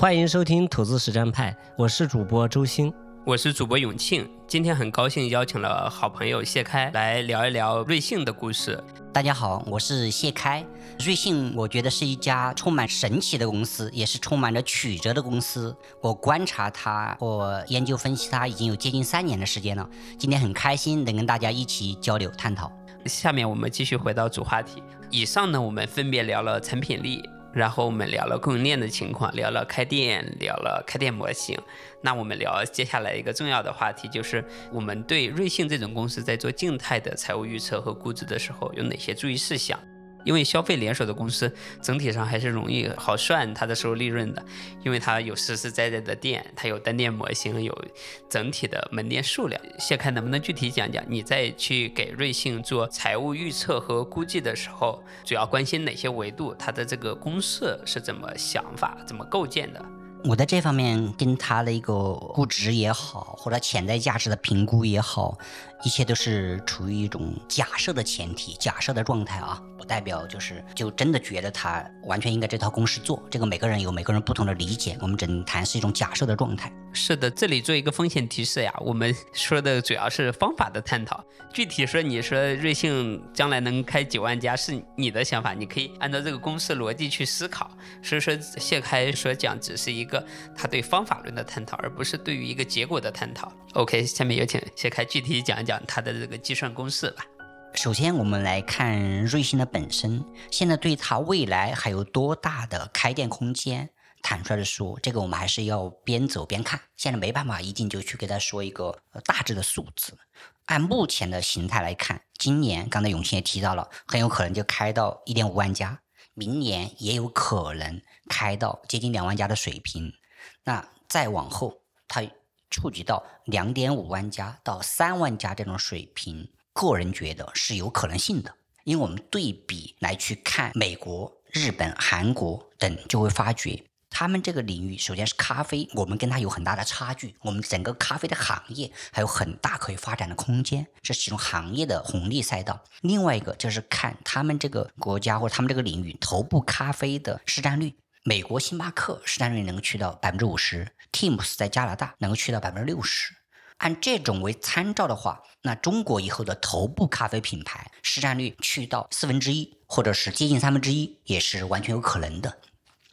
欢迎收听投资实战派，我是主播周鑫。我是主播永庆，今天很高兴邀请了好朋友谢开来聊一聊瑞幸的故事。大家好，我是谢开。瑞幸，我觉得是一家充满神奇的公司，也是充满着曲折的公司。我观察它，我研究分析它，已经有接近三年的时间了。今天很开心能跟大家一起交流探讨。下面我们继续回到主话题。以上呢，我们分别聊了产品力。然后我们聊了供应链的情况，聊了开店，聊了开店模型。那我们聊接下来一个重要的话题，就是我们对瑞幸这种公司在做静态的财务预测和估值的时候有哪些注意事项。因为消费连锁的公司整体上还是容易好算它的收入利润的，因为它有实实在在的店，它有单店模型，有整体的门店数量。谢开能不能具体讲讲你在去给瑞幸做财务预测和估计的时候，主要关心哪些维度？它的这个公式是怎么想法、怎么构建的？我在这方面跟它的一个估值也好，或者潜在价值的评估也好，一切都是处于一种假设的前提、假设的状态啊。不代表就是就真的觉得他完全应该这套公式做，这个每个人有每个人不同的理解。我们只能谈是一种假设的状态。是的，这里做一个风险提示呀，我们说的主要是方法的探讨。具体说，你说瑞幸将来能开几万家是你的想法，你可以按照这个公式逻辑去思考。所以说，谢开所讲只是一个他对方法论的探讨，而不是对于一个结果的探讨。OK，下面有请谢开具体讲一讲讲它的这个计算公式吧。首先，我们来看瑞幸的本身，现在对它未来还有多大的开店空间？坦率的说，这个我们还是要边走边看。现在没办法一定就去给他说一个大致的数字。按目前的形态来看，今年刚才永清也提到了，很有可能就开到一点五万家，明年也有可能开到接近两万家的水平。那再往后，它触及到两点五万家到三万家这种水平。个人觉得是有可能性的，因为我们对比来去看美国、日本、韩国等，就会发觉他们这个领域，首先是咖啡，我们跟它有很大的差距，我们整个咖啡的行业还有很大可以发展的空间，这是其中行业的红利赛道。另外一个就是看他们这个国家或者他们这个领域头部咖啡的市占率，美国星巴克市占率能够去到百分之五十，Teams 在加拿大能够去到百分之六十。按这种为参照的话，那中国以后的头部咖啡品牌市占率去到四分之一，或者是接近三分之一，也是完全有可能的。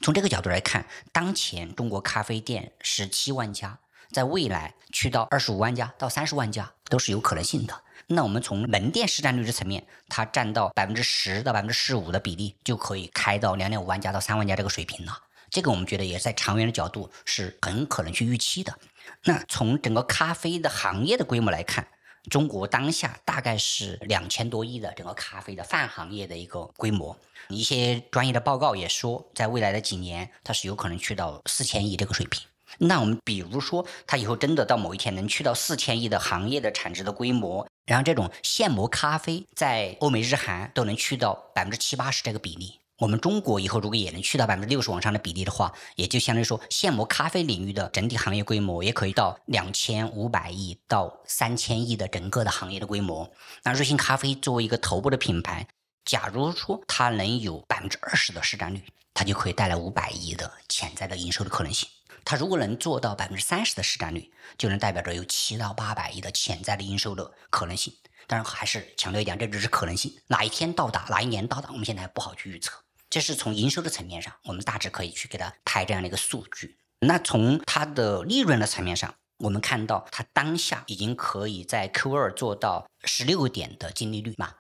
从这个角度来看，当前中国咖啡店十七万家，在未来去到二十五万家到三十万家都是有可能性的。那我们从门店市占率的层面，它占到百分之十到百分之十五的比例，就可以开到两点五万家到三万家这个水平了。这个我们觉得也在长远的角度是很可能去预期的。那从整个咖啡的行业的规模来看，中国当下大概是两千多亿的整个咖啡的泛行业的一个规模。一些专业的报告也说，在未来的几年，它是有可能去到四千亿这个水平。那我们比如说，它以后真的到某一天能去到四千亿的行业的产值的规模，然后这种现磨咖啡在欧美日韩都能去到百分之七八十这个比例。我们中国以后如果也能去到百分之六十往上的比例的话，也就相当于说现磨咖啡领域的整体行业规模也可以到两千五百亿到三千亿的整个的行业的规模。那瑞幸咖啡作为一个头部的品牌，假如说它能有百分之二十的市占率，它就可以带来五百亿的潜在的营收的可能性。它如果能做到百分之三十的市占率，就能代表着有七到八百亿的潜在的营收的可能性。当然还是强调一点，这只是可能性，哪一天到达，哪一年到达，我们现在还不好去预测。这是从营收的层面上，我们大致可以去给它拍这样的一个数据。那从它的利润的层面上，我们看到它当下已经可以在 Q 二做到十六点的净利率嘛。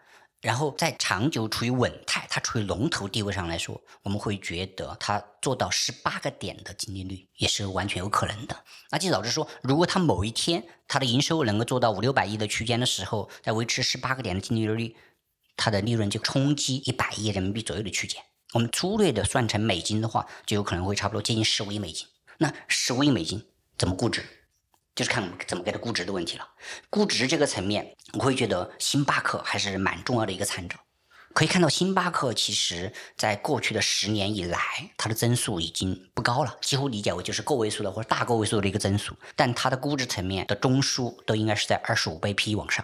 然后在长久处于稳态，它处于龙头地位上来说，我们会觉得它做到十八个点的净利率也是完全有可能的。那就导致说，如果它某一天它的营收能够做到五六百亿的区间的时候，在维持十八个点的净利率，它的利润就冲击一百亿人民币左右的区间。我们粗略的算成美金的话，就有可能会差不多接近十五亿美金。那十五亿美金怎么估值？就是看我们怎么给它估值的问题了。估值这个层面，我会觉得星巴克还是蛮重要的一个参照。可以看到，星巴克其实在过去的十年以来，它的增速已经不高了，几乎理解为就是个位数的或者大个位数的一个增速。但它的估值层面的中枢都应该是在二十五倍 PE 往上。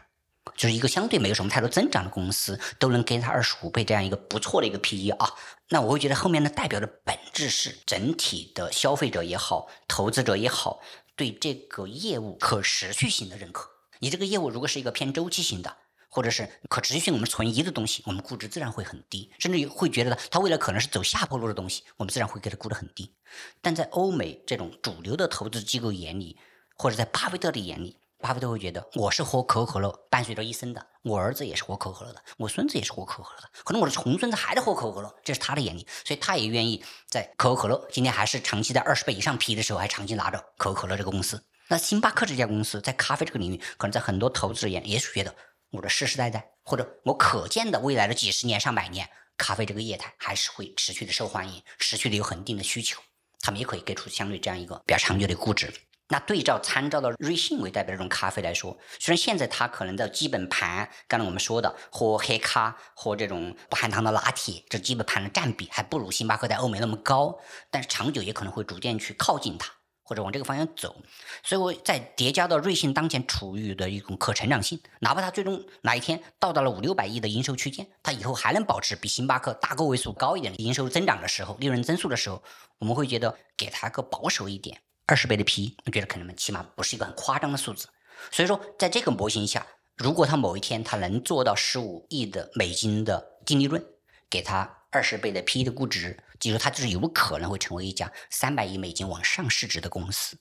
就是一个相对没有什么太多增长的公司，都能给它二十五倍这样一个不错的一个 PE 啊。那我会觉得后面呢，代表的本质是整体的消费者也好，投资者也好，对这个业务可持续性的认可。你这个业务如果是一个偏周期型的，或者是可持续性我们存疑的东西，我们估值自然会很低，甚至会觉得它未来可能是走下坡路的东西，我们自然会给它估得很低。但在欧美这种主流的投资机构眼里，或者在巴菲特的眼里，巴菲特会觉得我是喝可口可乐伴随着一生的，我儿子也是喝可口可乐的，我孙子也是喝可口可乐的，可能我的重孙子还在喝可口可乐，这是他的眼里，所以他也愿意在可口可乐今天还是长期在二十倍以上 P 的时候，还长期拿着可口可乐这个公司。那星巴克这家公司在咖啡这个领域，可能在很多投资者眼也许觉得我的世世代代，或者我可见的未来的几十年、上百年，咖啡这个业态还是会持续的受欢迎，持续的有恒定的需求，他们也可以给出相对这样一个比较长久的估值。那对照参照的瑞幸为代表这种咖啡来说，虽然现在它可能的基本盘，刚才我们说的喝黑咖和这种不含糖的拿铁，这基本盘的占比还不如星巴克在欧美那么高，但是长久也可能会逐渐去靠近它。或者往这个方向走，所以我在叠加到瑞幸当前处于的一种可成长性，哪怕它最终哪一天到达了五六百亿的营收区间，它以后还能保持比星巴克大个位数高一点的营收增长的时候，利润增速的时候，我们会觉得给它个保守一点，二十倍的 PE，我觉得可能起码不是一个很夸张的数字。所以说，在这个模型下，如果他某一天他能做到十五亿的美金的净利润，给他二十倍的 PE 的估值。记住，他就是有可能会成为一家三百亿美金往上市值的公司。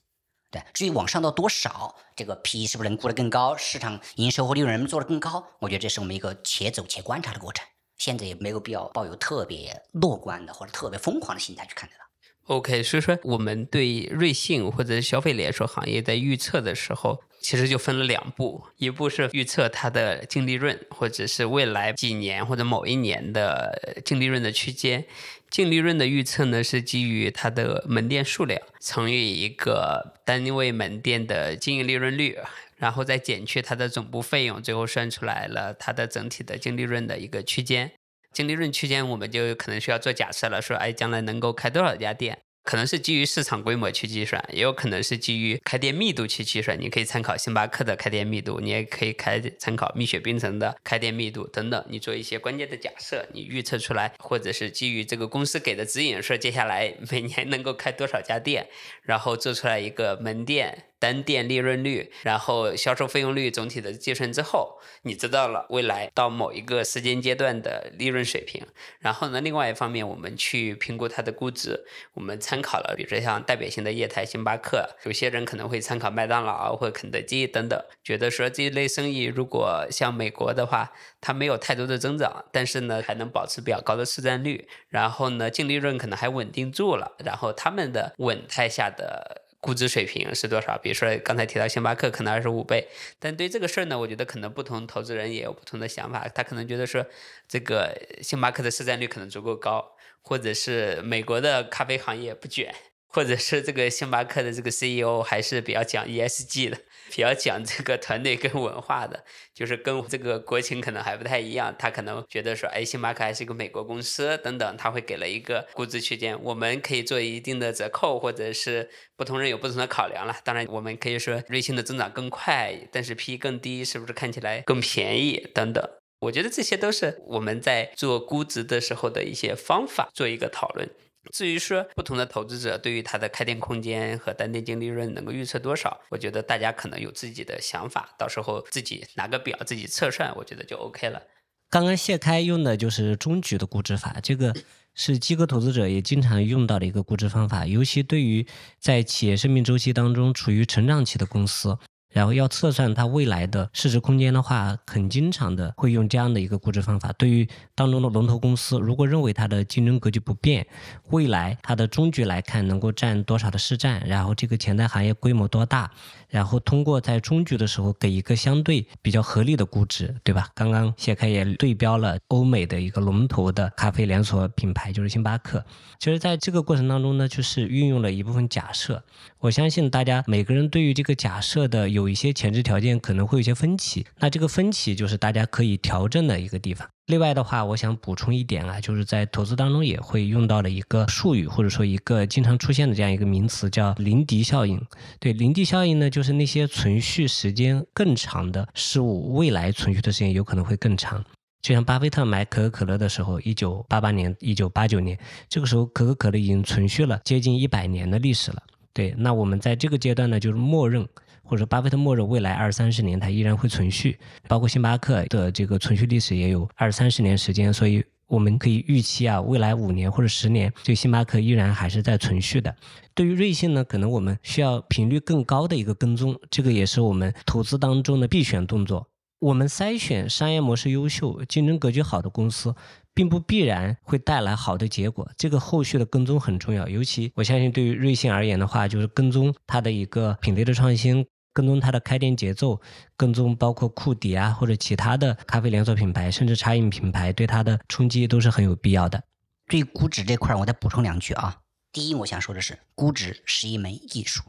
对，至于往上到多少，这个 P 是不是能估得更高，市场营收和利润能做得更高，我觉得这是我们一个且走且观察的过程。现在也没有必要抱有特别乐观的或者特别疯狂的心态去看待它。OK，所以说我们对瑞幸或者消费连锁行业在预测的时候。其实就分了两步，一步是预测它的净利润，或者是未来几年或者某一年的净利润的区间。净利润的预测呢，是基于它的门店数量乘以一个单位门店的经营利润率，然后再减去它的总部费用，最后算出来了它的整体的净利润的一个区间。净利润区间，我们就可能需要做假设了，说哎，将来能够开多少家店？可能是基于市场规模去计算，也有可能是基于开店密度去计算。你可以参考星巴克的开店密度，你也可以开参考蜜雪冰城的开店密度等等。你做一些关键的假设，你预测出来，或者是基于这个公司给的指引，说接下来每年能够开多少家店，然后做出来一个门店。单店利润率，然后销售费用率总体的计算之后，你知道了未来到某一个时间阶段的利润水平。然后呢，另外一方面，我们去评估它的估值，我们参考了，比如说像代表性的业态，星巴克，有些人可能会参考麦当劳或肯德基等等，觉得说这一类生意如果像美国的话，它没有太多的增长，但是呢还能保持比较高的市占率，然后呢净利润可能还稳定住了，然后他们的稳态下的。估值水平是多少？比如说刚才提到星巴克可能二十五倍，但对这个事儿呢，我觉得可能不同投资人也有不同的想法。他可能觉得说，这个星巴克的市占率可能足够高，或者是美国的咖啡行业不卷。或者是这个星巴克的这个 CEO 还是比较讲 ESG 的，比较讲这个团队跟文化的，就是跟这个国情可能还不太一样。他可能觉得说，哎，星巴克还是一个美国公司等等，他会给了一个估值区间，我们可以做一定的折扣，或者是不同人有不同的考量了。当然，我们可以说瑞幸的增长更快，但是 P 更低，是不是看起来更便宜等等？我觉得这些都是我们在做估值的时候的一些方法，做一个讨论。至于说不同的投资者对于它的开店空间和单店净利润能够预测多少，我觉得大家可能有自己的想法，到时候自己拿个表自己测算，我觉得就 OK 了。刚刚谢开用的就是中局的估值法，这个是机构投资者也经常用到的一个估值方法，尤其对于在企业生命周期当中处于成长期的公司。然后要测算它未来的市值空间的话，很经常的会用这样的一个估值方法。对于当中的龙头公司，如果认为它的竞争格局不变，未来它的终局来看能够占多少的市占，然后这个潜在行业规模多大。然后通过在中局的时候给一个相对比较合理的估值，对吧？刚刚谢开也对标了欧美的一个龙头的咖啡连锁品牌，就是星巴克。其实在这个过程当中呢，就是运用了一部分假设。我相信大家每个人对于这个假设的有一些前置条件可能会有一些分歧，那这个分歧就是大家可以调整的一个地方。另外的话，我想补充一点啊，就是在投资当中也会用到的一个术语，或者说一个经常出现的这样一个名词，叫林迪效应。对，林迪效应呢，就是那些存续时间更长的事物，未来存续的时间有可能会更长。就像巴菲特买可口可乐的时候，一九八八年、一九八九年，这个时候可口可乐已经存续了接近一百年的历史了。对，那我们在这个阶段呢，就是默认。或者巴菲特默认未来二三十年它依然会存续，包括星巴克的这个存续历史也有二三十年时间，所以我们可以预期啊，未来五年或者十年，这星巴克依然还是在存续的。对于瑞幸呢，可能我们需要频率更高的一个跟踪，这个也是我们投资当中的必选动作。我们筛选商业模式优秀、竞争格局好的公司，并不必然会带来好的结果，这个后续的跟踪很重要。尤其我相信对于瑞幸而言的话，就是跟踪它的一个品类的创新。跟踪它的开店节奏，跟踪包括库迪啊或者其他的咖啡连锁品牌，甚至茶饮品牌对它的冲击都是很有必要的。对估值这块，我再补充两句啊。第一，我想说的是，估值是一门艺术，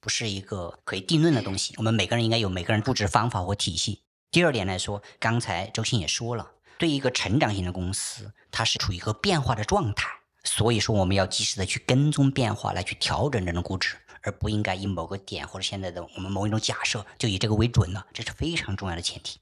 不是一个可以定论的东西。我们每个人应该有每个人估值方法或体系。第二点来说，刚才周鑫也说了，对一个成长型的公司，它是处于一个变化的状态，所以说我们要及时的去跟踪变化，来去调整这种估值。而不应该以某个点或者现在的我们某一种假设就以这个为准了，这是非常重要的前提。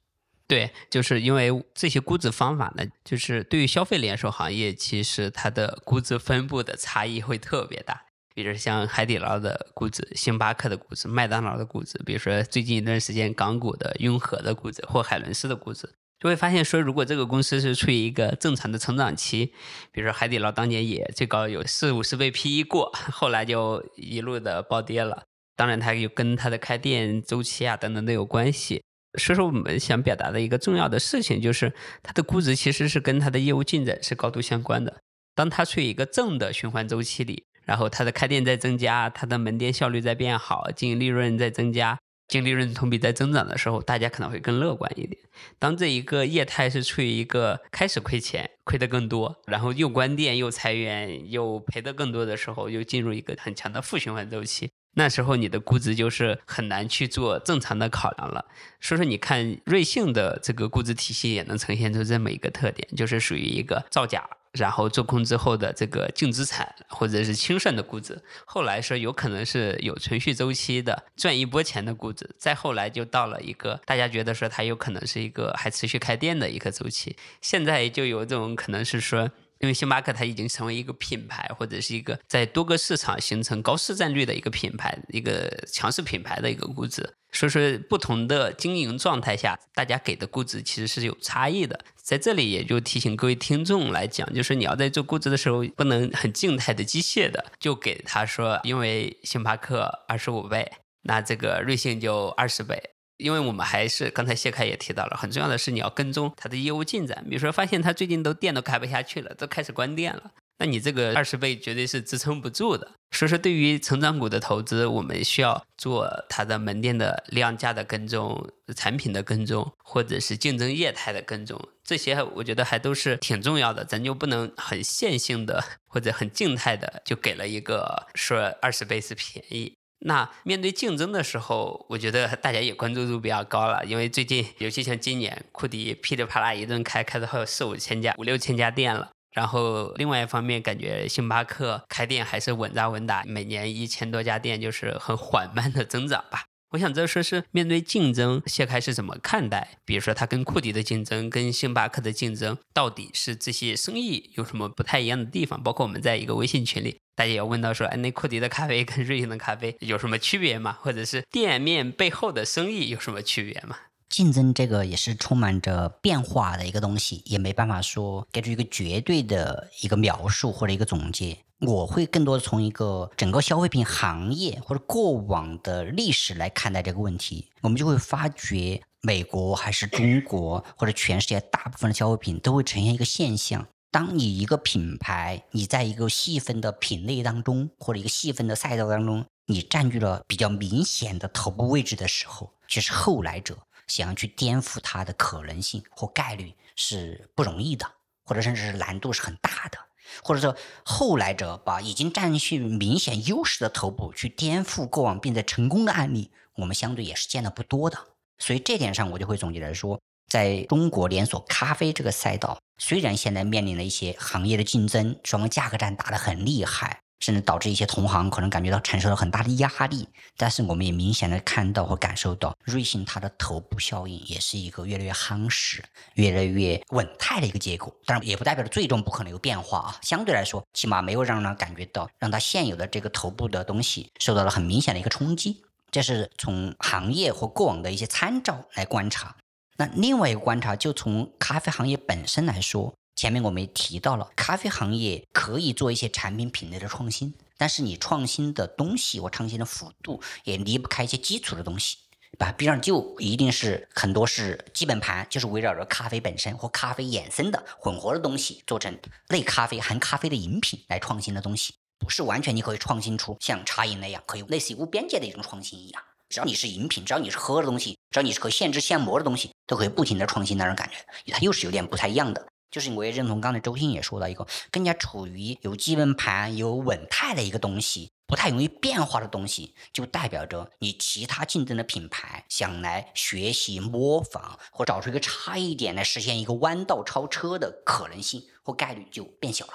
对，就是因为这些估值方法呢，就是对于消费连锁行业，其实它的估值分布的差异会特别大。比如像海底捞的估值、星巴克的估值、麦当劳的估值，比如说最近一段时间港股的雍和的估值或海伦斯的估值。就会发现说，如果这个公司是处于一个正常的成长期，比如说海底捞当年也最高有四五十倍 PE 过，后来就一路的暴跌了。当然，它又跟它的开店周期啊等等都有关系。所以说，我们想表达的一个重要的事情就是，它的估值其实是跟它的业务进展是高度相关的。当它处于一个正的循环周期里，然后它的开店在增加，它的门店效率在变好，经营利润在增加。净利润同比在增长的时候，大家可能会更乐观一点。当这一个业态是处于一个开始亏钱、亏的更多，然后又关店、又裁员、又赔的更多的时候，又进入一个很强的负循环周期，那时候你的估值就是很难去做正常的考量了。所以说，你看瑞幸的这个估值体系也能呈现出这么一个特点，就是属于一个造假。然后做空之后的这个净资产或者是清算的估值，后来说有可能是有存续周期的赚一波钱的估值，再后来就到了一个大家觉得说它有可能是一个还持续开店的一个周期，现在就有这种可能是说。因为星巴克它已经成为一个品牌，或者是一个在多个市场形成高市占率的一个品牌，一个强势品牌的一个估值。所以说，不同的经营状态下，大家给的估值其实是有差异的。在这里，也就提醒各位听众来讲，就是你要在做估值的时候，不能很静态的、机械的就给他说，因为星巴克二十五倍，那这个瑞幸就二十倍。因为我们还是刚才谢凯也提到了，很重要的是你要跟踪它的业务进展。比如说，发现它最近都店都开不下去了，都开始关店了，那你这个二十倍绝对是支撑不住的。所以说，对于成长股的投资，我们需要做它的门店的量价的跟踪、产品的跟踪，或者是竞争业态的跟踪，这些我觉得还都是挺重要的。咱就不能很线性的或者很静态的就给了一个说二十倍是便宜。那面对竞争的时候，我觉得大家也关注度比较高了，因为最近尤其像今年，库迪噼里啪啦一顿开，开到四五千家、五六千家店了。然后另外一方面，感觉星巴克开店还是稳扎稳打，每年一千多家店，就是很缓慢的增长吧。我想这说是面对竞争，谢开是怎么看待？比如说他跟库迪的竞争，跟星巴克的竞争，到底是这些生意有什么不太一样的地方？包括我们在一个微信群里，大家也问到说，哎，那库迪的咖啡跟瑞幸的咖啡有什么区别吗？或者是店面背后的生意有什么区别吗？竞争这个也是充满着变化的一个东西，也没办法说给出一个绝对的一个描述或者一个总结。我会更多的从一个整个消费品行业或者过往的历史来看待这个问题，我们就会发觉，美国还是中国或者全世界大部分的消费品都会呈现一个现象：当你一个品牌，你在一个细分的品类当中或者一个细分的赛道当中，你占据了比较明显的头部位置的时候，其实后来者想要去颠覆它的可能性或概率是不容易的，或者甚至是难度是很大的。或者说，后来者把已经占据明显优势的头部去颠覆过往并且成功的案例，我们相对也是见的不多的。所以这点上，我就会总结来说，在中国连锁咖啡这个赛道，虽然现在面临了一些行业的竞争，双方价格战打得很厉害。甚至导致一些同行可能感觉到承受了很大的压力，但是我们也明显的看到和感受到，瑞幸它的头部效应也是一个越来越夯实、越来越稳态的一个结果。当然，也不代表着最终不可能有变化啊。相对来说，起码没有让人感觉到让它现有的这个头部的东西受到了很明显的一个冲击。这是从行业或过往的一些参照来观察。那另外一个观察，就从咖啡行业本身来说。前面我们也提到了，咖啡行业可以做一些产品品类的创新，但是你创新的东西或创新的幅度也离不开一些基础的东西，吧？比方就一定是很多是基本盘，就是围绕着咖啡本身或咖啡衍生的混合的东西做成类咖啡含咖啡的饮品来创新的东西，不是完全你可以创新出像茶饮那样可以类似于无边界的一种创新一样，只要你是饮品，只要你是喝的东西，只要你是可现制现磨的东西，都可以不停的创新那种感觉，它又是有点不太一样的。就是我也认同刚才周鑫也说到一个更加处于有基本盘、有稳态的一个东西，不太容易变化的东西，就代表着你其他竞争的品牌想来学习模仿或找出一个差异点来实现一个弯道超车的可能性或概率就变小了。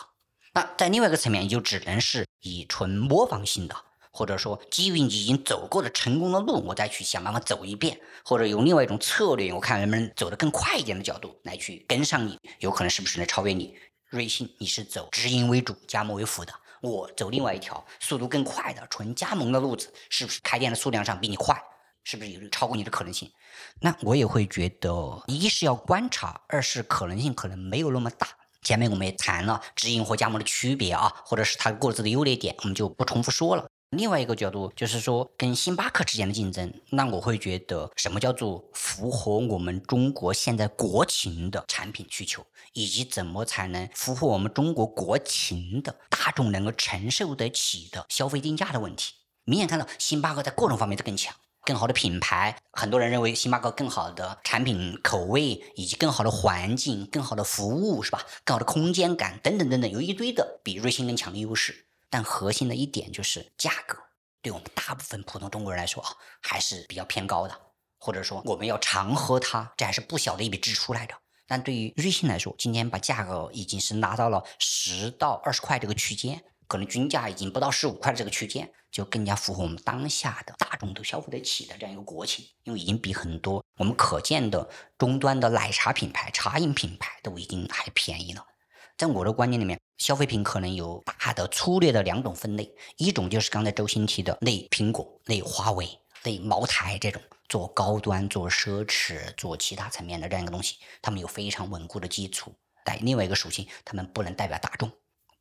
那在另外一个层面，就只能是以纯模仿性的。或者说，基于你已经走过的成功的路，我再去想办法走一遍，或者用另外一种策略，我看能不能走得更快一点的角度来去跟上你，有可能是不是能超越你？瑞幸，你是走直营为主、加盟为辅的，我走另外一条速度更快的纯加盟的路子，是不是开店的数量上比你快？是不是有超过你的可能性？那我也会觉得，一是要观察，二是可能性可能没有那么大。前面我们也谈了直营和加盟的区别啊，或者是它各自的优劣点，我们就不重复说了。另外一个角度就是说，跟星巴克之间的竞争，那我会觉得什么叫做符合我们中国现在国情的产品需求，以及怎么才能符合我们中国国情的大众能够承受得起的消费定价的问题。明显看到，星巴克在各种方面都更强，更好的品牌，很多人认为星巴克更好的产品口味，以及更好的环境、更好的服务，是吧？更好的空间感等等等等，有一堆的比瑞幸更强的优势。但核心的一点就是价格，对我们大部分普通中国人来说啊，还是比较偏高的，或者说我们要常喝它，这还是不小的一笔支出来着。但对于瑞幸来说，今天把价格已经是拿到了十到二十块这个区间，可能均价已经不到十五块这个区间，就更加符合我们当下的大众都消费得起的这样一个国情，因为已经比很多我们可见的终端的奶茶品牌、茶饮品牌都已经还便宜了。在我的观念里面。消费品可能有大的粗略的两种分类，一种就是刚才周星提的类苹果、类华为、类茅台这种做高端、做奢侈、做其他层面的这样一个东西，他们有非常稳固的基础。但另外一个属性，他们不能代表大众，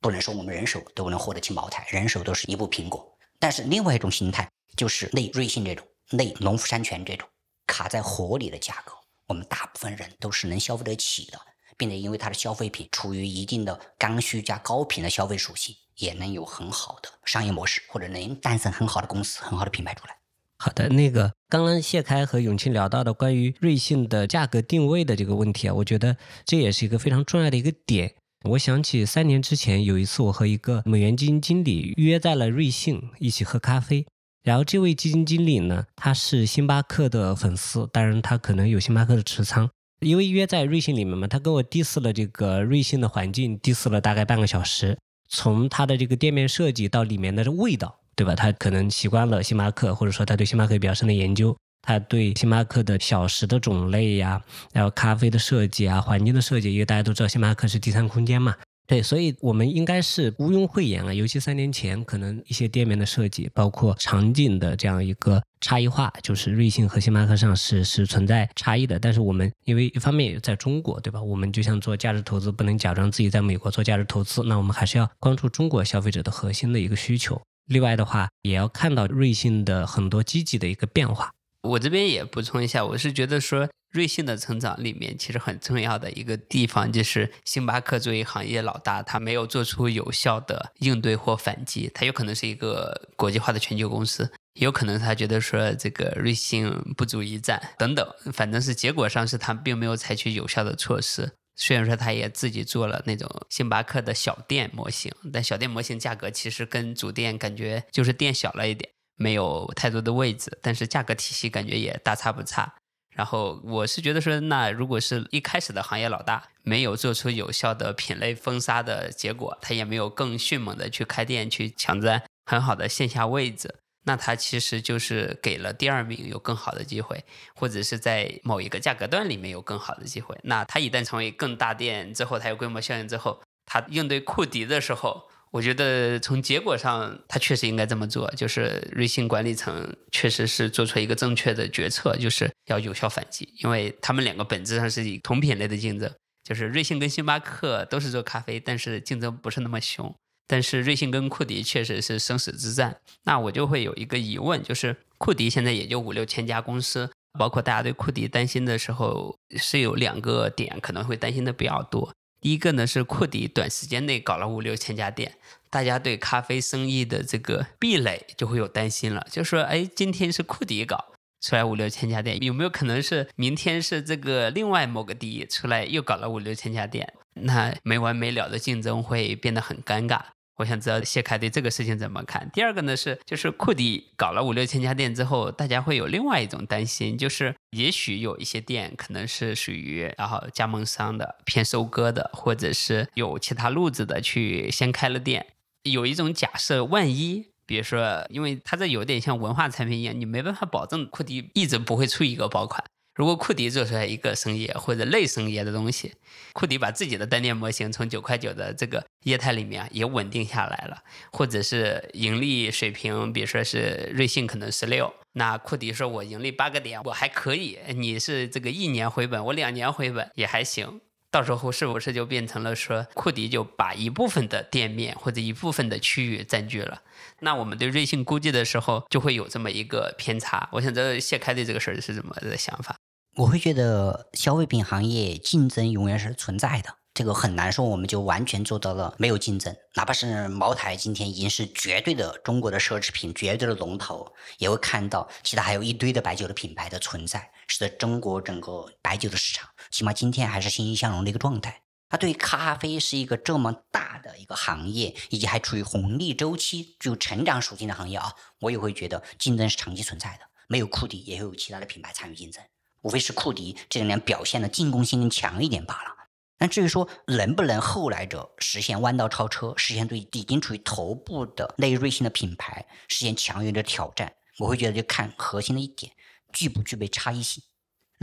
不能说我们人手都能获得起茅台，人手都是一部苹果。但是另外一种形态就是类瑞幸这种、类农夫山泉这种卡在火里的价格，我们大部分人都是能消费得起的。并且因为它的消费品处于一定的刚需加高频的消费属性，也能有很好的商业模式，或者能诞生很好的公司、很好的品牌出来。好的，那个刚刚谢开和永清聊到的关于瑞幸的价格定位的这个问题啊，我觉得这也是一个非常重要的一个点。我想起三年之前有一次，我和一个美元基金经理约在了瑞幸一起喝咖啡，然后这位基金经理呢，他是星巴克的粉丝，当然他可能有星巴克的持仓。因为约在瑞幸里面嘛，他跟我 diss 了这个瑞幸的环境，diss 了大概半个小时。从他的这个店面设计到里面的味道，对吧？他可能习惯了星巴克，或者说他对星巴克比较深的研究，他对星巴克的小食的种类呀，然后咖啡的设计啊，环境的设计，因为大家都知道星巴克是第三空间嘛。对，所以我们应该是毋庸讳言啊，尤其三年前，可能一些店面的设计，包括场景的这样一个差异化，就是瑞幸和星巴克上是是存在差异的。但是我们因为一方面也在中国，对吧？我们就像做价值投资，不能假装自己在美国做价值投资，那我们还是要关注中国消费者的核心的一个需求。另外的话，也要看到瑞幸的很多积极的一个变化。我这边也补充一下，我是觉得说。瑞幸的成长里面，其实很重要的一个地方就是星巴克作为行业老大，他没有做出有效的应对或反击。他有可能是一个国际化的全球公司，也有可能他觉得说这个瑞幸不足一战等等。反正是结果上是他并没有采取有效的措施。虽然说他也自己做了那种星巴克的小店模型，但小店模型价格其实跟主店感觉就是店小了一点，没有太多的位置，但是价格体系感觉也大差不差。然后我是觉得说，那如果是一开始的行业老大没有做出有效的品类封杀的结果，他也没有更迅猛的去开店去抢占很好的线下位置，那他其实就是给了第二名有更好的机会，或者是在某一个价格段里面有更好的机会。那他一旦成为更大店之后，他有规模效应之后，他应对库迪的时候。我觉得从结果上，他确实应该这么做，就是瑞幸管理层确实是做出一个正确的决策，就是要有效反击，因为他们两个本质上是以同品类的竞争，就是瑞幸跟星巴克都是做咖啡，但是竞争不是那么凶，但是瑞幸跟库迪确实是生死之战。那我就会有一个疑问，就是库迪现在也就五六千家公司，包括大家对库迪担心的时候，是有两个点可能会担心的比较多。第一个呢是库迪短时间内搞了五六千家店，大家对咖啡生意的这个壁垒就会有担心了，就说哎，今天是库迪搞出来五六千家店，有没有可能是明天是这个另外某个第一出来又搞了五六千家店？那没完没了的竞争会变得很尴尬。我想知道谢凯对这个事情怎么看。第二个呢是，就是库迪搞了五六千家店之后，大家会有另外一种担心，就是也许有一些店可能是属于然后加盟商的偏收割的，或者是有其他路子的去先开了店。有一种假设，万一比如说，因为它这有点像文化产品一样，你没办法保证库迪一直不会出一个爆款。如果库迪做出来一个生椰或者类生椰的东西，库迪把自己的单店模型从九块九的这个业态里面也稳定下来了，或者是盈利水平，比如说是瑞幸可能十六，那库迪说我盈利八个点，我还可以，你是这个一年回本，我两年回本也还行。到时候是不是就变成了说库迪就把一部分的店面或者一部分的区域占据了？那我们对瑞幸估计的时候就会有这么一个偏差。我想知道谢开对这个事儿是怎么的想法？我会觉得消费品行业竞争永远是存在的，这个很难说我们就完全做到了没有竞争。哪怕是茅台今天已经是绝对的中国的奢侈品绝对的龙头，也会看到其他还有一堆的白酒的品牌的存在，使得中国整个白酒的市场起码今天还是欣欣向荣的一个状态。它对于咖啡是一个这么大的一个行业，以及还处于红利周期、具有成长属性的行业啊，我也会觉得竞争是长期存在的。没有库迪，也会有其他的品牌参与竞争。无非是库迪这两年表现的进攻性更强一点罢了。但至于说能不能后来者实现弯道超车，实现对已经处于头部的内瑞幸的品牌实现强有力的挑战，我会觉得就看核心的一点具不具备差异性。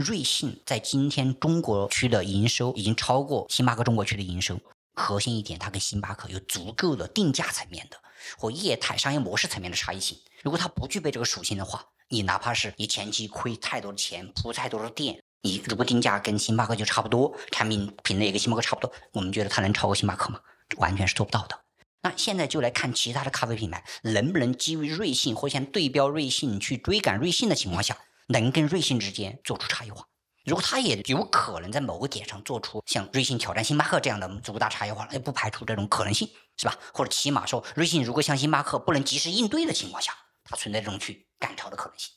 瑞幸在今天中国区的营收已经超过星巴克中国区的营收，核心一点它跟星巴克有足够的定价层面的或业态商业模式层面的差异性。如果它不具备这个属性的话，你哪怕是你前期亏太多的钱铺太多的店，你如果定价跟星巴克就差不多，产品品类跟星巴克差不多，我们觉得它能超过星巴克吗？完全是做不到的。那现在就来看其他的咖啡品牌能不能基于瑞幸或像对标瑞幸去追赶瑞幸的情况下，能跟瑞幸之间做出差异化。如果它也有可能在某个点上做出像瑞幸挑战星巴克这样的足够大差异化，那不排除这种可能性，是吧？或者起码说，瑞幸如果像星巴克不能及时应对的情况下。它存在这种去赶超的可能性。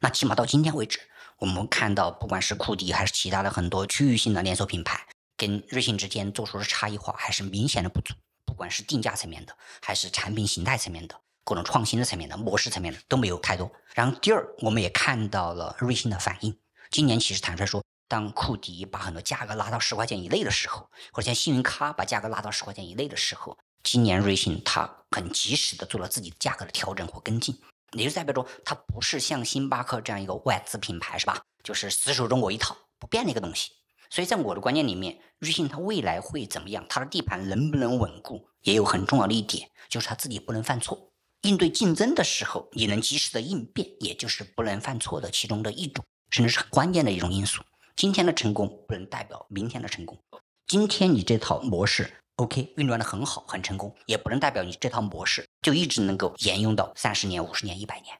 那起码到今天为止，我们看到不管是库迪还是其他的很多区域性的连锁品牌，跟瑞幸之间做出的差异化还是明显的不足。不管是定价层面的，还是产品形态层面的，各种创新的层面的，模式层面的都没有太多。然后第二，我们也看到了瑞幸的反应。今年其实坦率说，当库迪把很多价格拉到十块钱以内的时候，或者像幸运咖把价格拉到十块钱以内的时候，今年瑞幸它很及时的做了自己价格的调整或跟进。也就代表着它不是像星巴克这样一个外资品牌，是吧？就是死守中国一套不变的一个东西。所以在我的观念里面，瑞幸它未来会怎么样？它的地盘能不能稳固？也有很重要的一点，就是它自己不能犯错。应对竞争的时候，你能及时的应变，也就是不能犯错的其中的一种，甚至是很关键的一种因素。今天的成功不能代表明天的成功。今天你这套模式。OK，运转的很好，很成功，也不能代表你这套模式就一直能够沿用到三十年、五十年、一百年，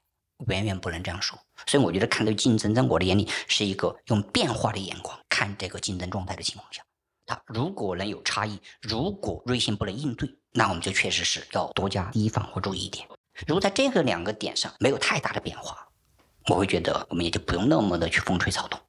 远远不能这样说。所以我觉得看待竞争，在我的眼里是一个用变化的眼光看这个竞争状态的情况下，它如果能有差异，如果瑞幸不能应对，那我们就确实是要多加提防或注意一点。如果在这个两个点上没有太大的变化，我会觉得我们也就不用那么的去风吹草动。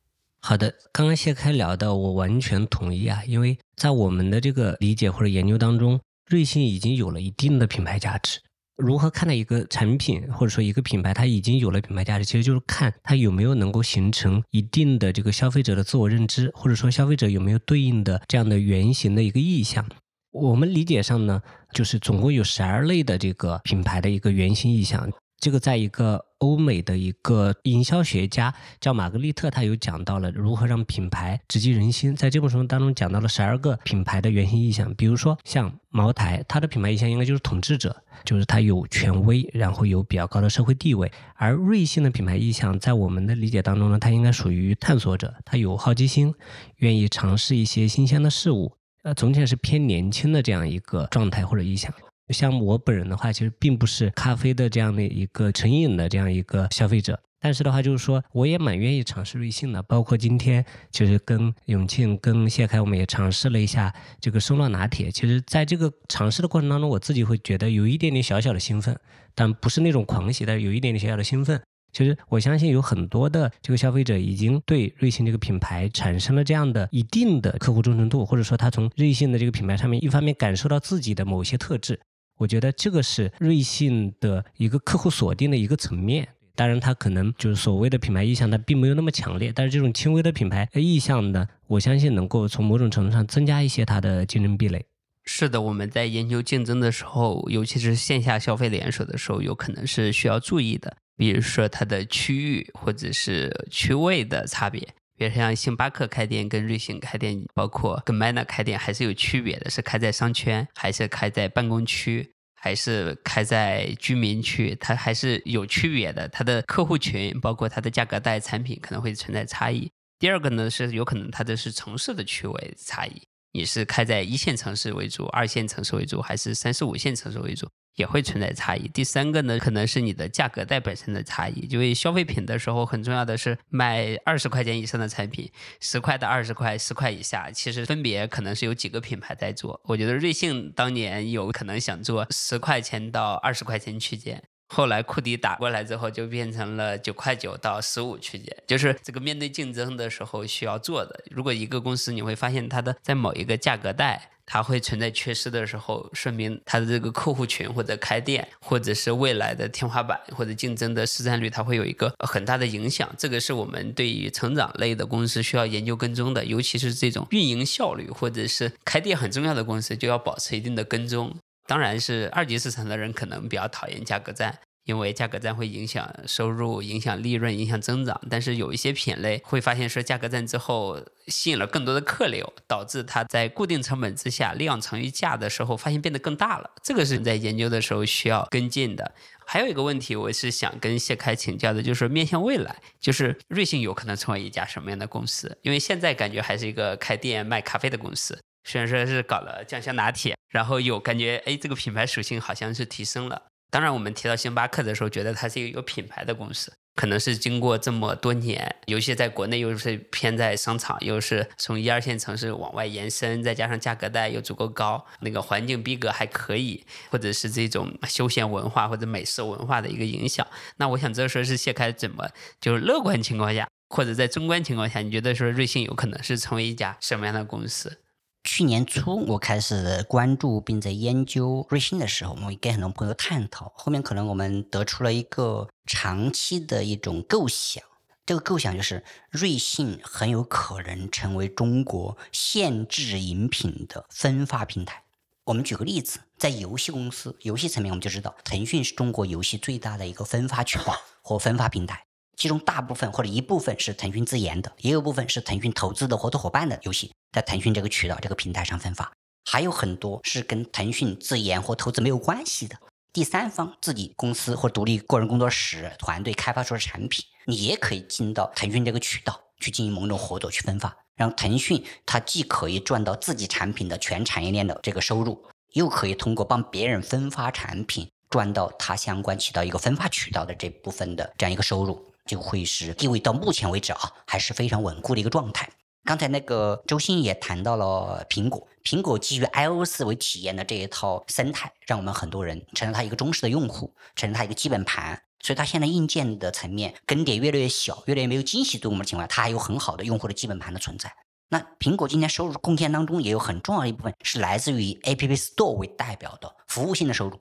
好的，刚刚谢开聊的，我完全同意啊，因为在我们的这个理解或者研究当中，瑞幸已经有了一定的品牌价值。如何看待一个产品或者说一个品牌，它已经有了品牌价值，其实就是看它有没有能够形成一定的这个消费者的自我认知，或者说消费者有没有对应的这样的原型的一个意向。我们理解上呢，就是总共有十二类的这个品牌的一个原型意向。这个在一个欧美的一个营销学家叫玛格丽特，他有讲到了如何让品牌直击人心。在这本书当中讲到了十二个品牌的原型意向，比如说像茅台，它的品牌意向应该就是统治者，就是它有权威，然后有比较高的社会地位。而瑞幸的品牌意向，在我们的理解当中呢，它应该属于探索者，它有好奇心，愿意尝试一些新鲜的事物。呃，总体是偏年轻的这样一个状态或者意向。像我本人的话，其实并不是咖啡的这样的一个成瘾的这样一个消费者，但是的话，就是说我也蛮愿意尝试瑞幸的。包括今天，就是跟永庆、跟谢开，我们也尝试了一下这个生酪拿铁。其实，在这个尝试的过程当中，我自己会觉得有一点点小小的兴奋，但不是那种狂喜，但是有一点点小小的兴奋。其实，我相信有很多的这个消费者已经对瑞幸这个品牌产生了这样的一定的客户忠诚度，或者说他从瑞幸的这个品牌上面，一方面感受到自己的某些特质。我觉得这个是瑞幸的一个客户锁定的一个层面，当然它可能就是所谓的品牌意向，它并没有那么强烈，但是这种轻微的品牌意向呢，我相信能够从某种程度上增加一些它的竞争壁垒。是的，我们在研究竞争的时候，尤其是线下消费连锁的时候，有可能是需要注意的，比如说它的区域或者是区位的差别。比如像星巴克开店跟瑞幸开店，包括跟 Mana 开店还是有区别的，是开在商圈，还是开在办公区，还是开在居民区，它还是有区别的。它的客户群，包括它的价格带、产品可能会存在差异。第二个呢，是有可能它的是城市的区位差异。你是开在一线城市为主、二线城市为主，还是三四五线城市为主，也会存在差异。第三个呢，可能是你的价格带本身的差异。因为消费品的时候，很重要的是卖二十块钱以上的产品，十块到二十块，十块以下，其实分别可能是有几个品牌在做。我觉得瑞幸当年有可能想做十块钱到二十块钱区间。后来库迪打过来之后，就变成了九块九到十五区间，就是这个面对竞争的时候需要做的。如果一个公司你会发现它的在某一个价格带，它会存在缺失的时候，说明它的这个客户群或者开店，或者是未来的天花板或者竞争的市占率，它会有一个很大的影响。这个是我们对于成长类的公司需要研究跟踪的，尤其是这种运营效率或者是开店很重要的公司，就要保持一定的跟踪。当然是二级市场的人可能比较讨厌价格战，因为价格战会影响收入、影响利润、影响增长。但是有一些品类会发现说，价格战之后吸引了更多的客流，导致它在固定成本之下量乘以价的时候，发现变得更大了。这个是你在研究的时候需要跟进的。还有一个问题，我是想跟谢开请教的，就是面向未来，就是瑞幸有可能成为一家什么样的公司？因为现在感觉还是一个开店卖咖啡的公司。虽然说是搞了酱香拿铁，然后有感觉，哎，这个品牌属性好像是提升了。当然，我们提到星巴克的时候，觉得它是一个有品牌的公司，可能是经过这么多年，尤其在国内又是偏在商场，又是从一二线城市往外延伸，再加上价格带又足够高，那个环境逼格还可以，或者是这种休闲文化或者美食文化的一个影响。那我想知道说是谢开怎么就是乐观情况下，或者在中观情况下，你觉得说瑞幸有可能是成为一家什么样的公司？去年初，我开始关注并在研究瑞幸的时候，我跟很多朋友探讨。后面可能我们得出了一个长期的一种构想，这个构想就是瑞幸很有可能成为中国限制饮品的分发平台。我们举个例子，在游戏公司、游戏层面，我们就知道腾讯是中国游戏最大的一个分发渠道 和分发平台。其中大部分或者一部分是腾讯自研的，也有部分是腾讯投资的合作伙伴的游戏，在腾讯这个渠道、这个平台上分发，还有很多是跟腾讯自研或投资没有关系的第三方自己公司或独立个人工作室团队开发出的产品，你也可以进到腾讯这个渠道去进行某种合作去分发，让腾讯它既可以赚到自己产品的全产业链的这个收入，又可以通过帮别人分发产品赚到它相关起到一个分发渠道的这部分的这样一个收入。就会是地位到目前为止啊，还是非常稳固的一个状态。刚才那个周鑫也谈到了苹果，苹果基于 iOS 为体验的这一套生态，让我们很多人成了它一个忠实的用户，成了它一个基本盘。所以它现在硬件的层面更迭越来越小，越来越没有惊喜对我们的情况下，它还有很好的用户的基本盘的存在。那苹果今天收入贡献当中也有很重要的一部分是来自于 App Store 为代表的服务性的收入。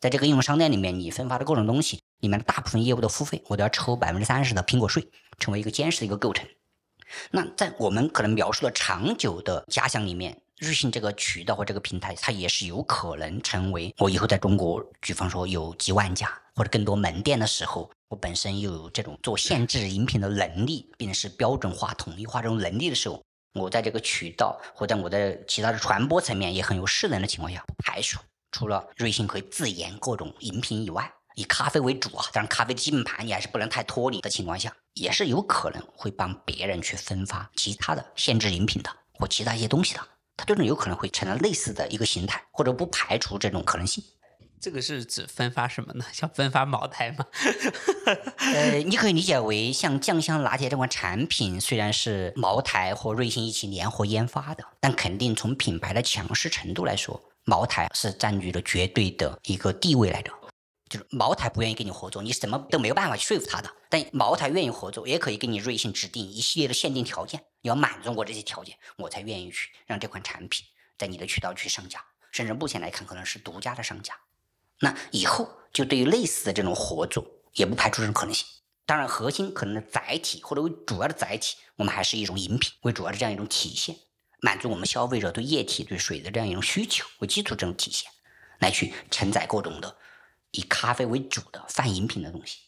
在这个应用商店里面，你分发的各种东西里面的大部分业务的付费，我都要抽百分之三十的苹果税，成为一个坚实的一个构成。那在我们可能描述的长久的假想里面，瑞幸这个渠道或这个平台，它也是有可能成为我以后在中国，比方说有几万家或者更多门店的时候，我本身又有这种做限制饮品的能力，并且是标准化、统一化这种能力的时候，我在这个渠道或在我的其他的传播层面也很有势能的情况下，排除除了瑞幸可以自研各种饮品以外。以咖啡为主啊，当然咖啡的基本盘你还是不能太脱离的情况下，也是有可能会帮别人去分发其他的限制饮品的或其他一些东西的，它这种有可能会成了类似的一个形态，或者不排除这种可能性。这个是指分发什么呢？像分发茅台吗？呃，你可以理解为像酱香拿铁这款产品，虽然是茅台或瑞幸一起联合研发的，但肯定从品牌的强势程度来说，茅台是占据了绝对的一个地位来的。就是茅台不愿意跟你合作，你什么都没有办法去说服他的。但茅台愿意合作，也可以跟你瑞幸指定一系列的限定条件，你要满足我这些条件，我才愿意去让这款产品在你的渠道去上架。甚至目前来看，可能是独家的上架。那以后就对于类似的这种合作，也不排除这种可能性。当然，核心可能的载体或者为主要的载体，我们还是一种饮品为主要的这样一种体现，满足我们消费者对液体、对水的这样一种需求为基础这种体现，来去承载各种的。以咖啡为主的泛饮品的东西，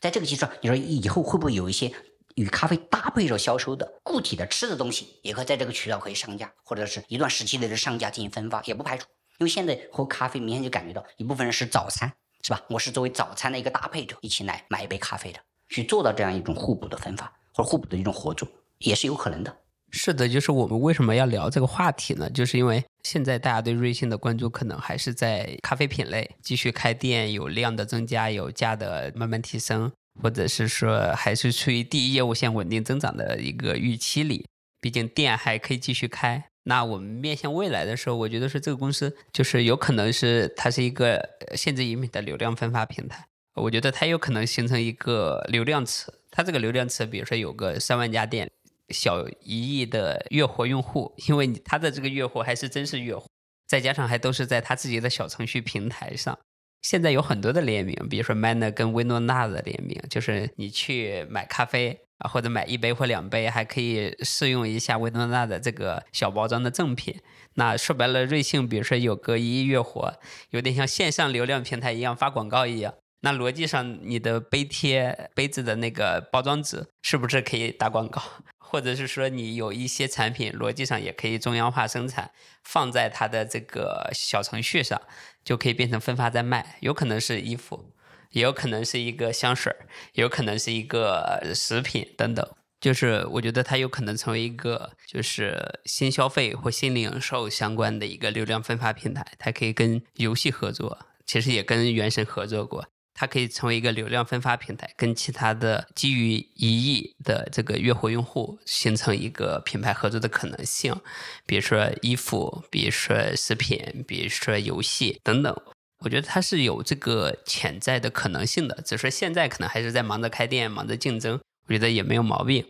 在这个基础上，你说以后会不会有一些与咖啡搭配着销售的固体的吃的东西，也可以在这个渠道可以上架，或者是一段时期内的上架进行分发，也不排除。因为现在喝咖啡，明显就感觉到一部分人是早餐，是吧？我是作为早餐的一个搭配者，一起来买一杯咖啡的，去做到这样一种互补的分发或者互补的一种合作，也是有可能的。是的，就是我们为什么要聊这个话题呢？就是因为现在大家对瑞幸的关注可能还是在咖啡品类，继续开店，有量的增加，有价的慢慢提升，或者是说还是处于第一业务线稳定增长的一个预期里。毕竟店还可以继续开。那我们面向未来的时候，我觉得是这个公司就是有可能是它是一个限制饮品的流量分发平台。我觉得它有可能形成一个流量池。它这个流量池，比如说有个三万家店。小一亿的月活用户，因为他的这个月活还是真是月活，再加上还都是在他自己的小程序平台上。现在有很多的联名，比如说 Manner 跟薇诺娜的联名，就是你去买咖啡啊，或者买一杯或两杯，还可以试用一下薇诺娜的这个小包装的赠品。那说白了，瑞幸比如说有个一亿月活，有点像线上流量平台一样发广告一样。那逻辑上，你的杯贴杯子的那个包装纸是不是可以打广告？或者是说，你有一些产品逻辑上也可以中央化生产，放在它的这个小程序上，就可以变成分发在卖。有可能是衣服，也有可能是一个香水有可能是一个食品等等。就是我觉得它有可能成为一个就是新消费或新零售相关的一个流量分发平台。它可以跟游戏合作，其实也跟原神合作过。它可以成为一个流量分发平台，跟其他的基于一亿的这个月活用户形成一个品牌合作的可能性，比如说衣服，比如说食品，比如说游戏等等。我觉得它是有这个潜在的可能性的，只是现在可能还是在忙着开店，忙着竞争，我觉得也没有毛病。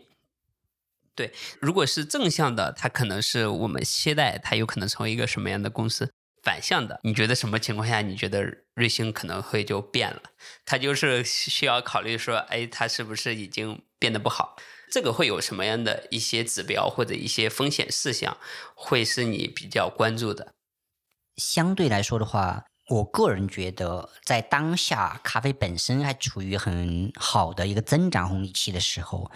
对，如果是正向的，它可能是我们期待它有可能成为一个什么样的公司。反向的，你觉得什么情况下你觉得瑞幸可能会就变了？它就是需要考虑说，哎，它是不是已经变得不好？这个会有什么样的一些指标或者一些风险事项，会是你比较关注的？相对来说的话，我个人觉得，在当下咖啡本身还处于很好的一个增长红利期的时候，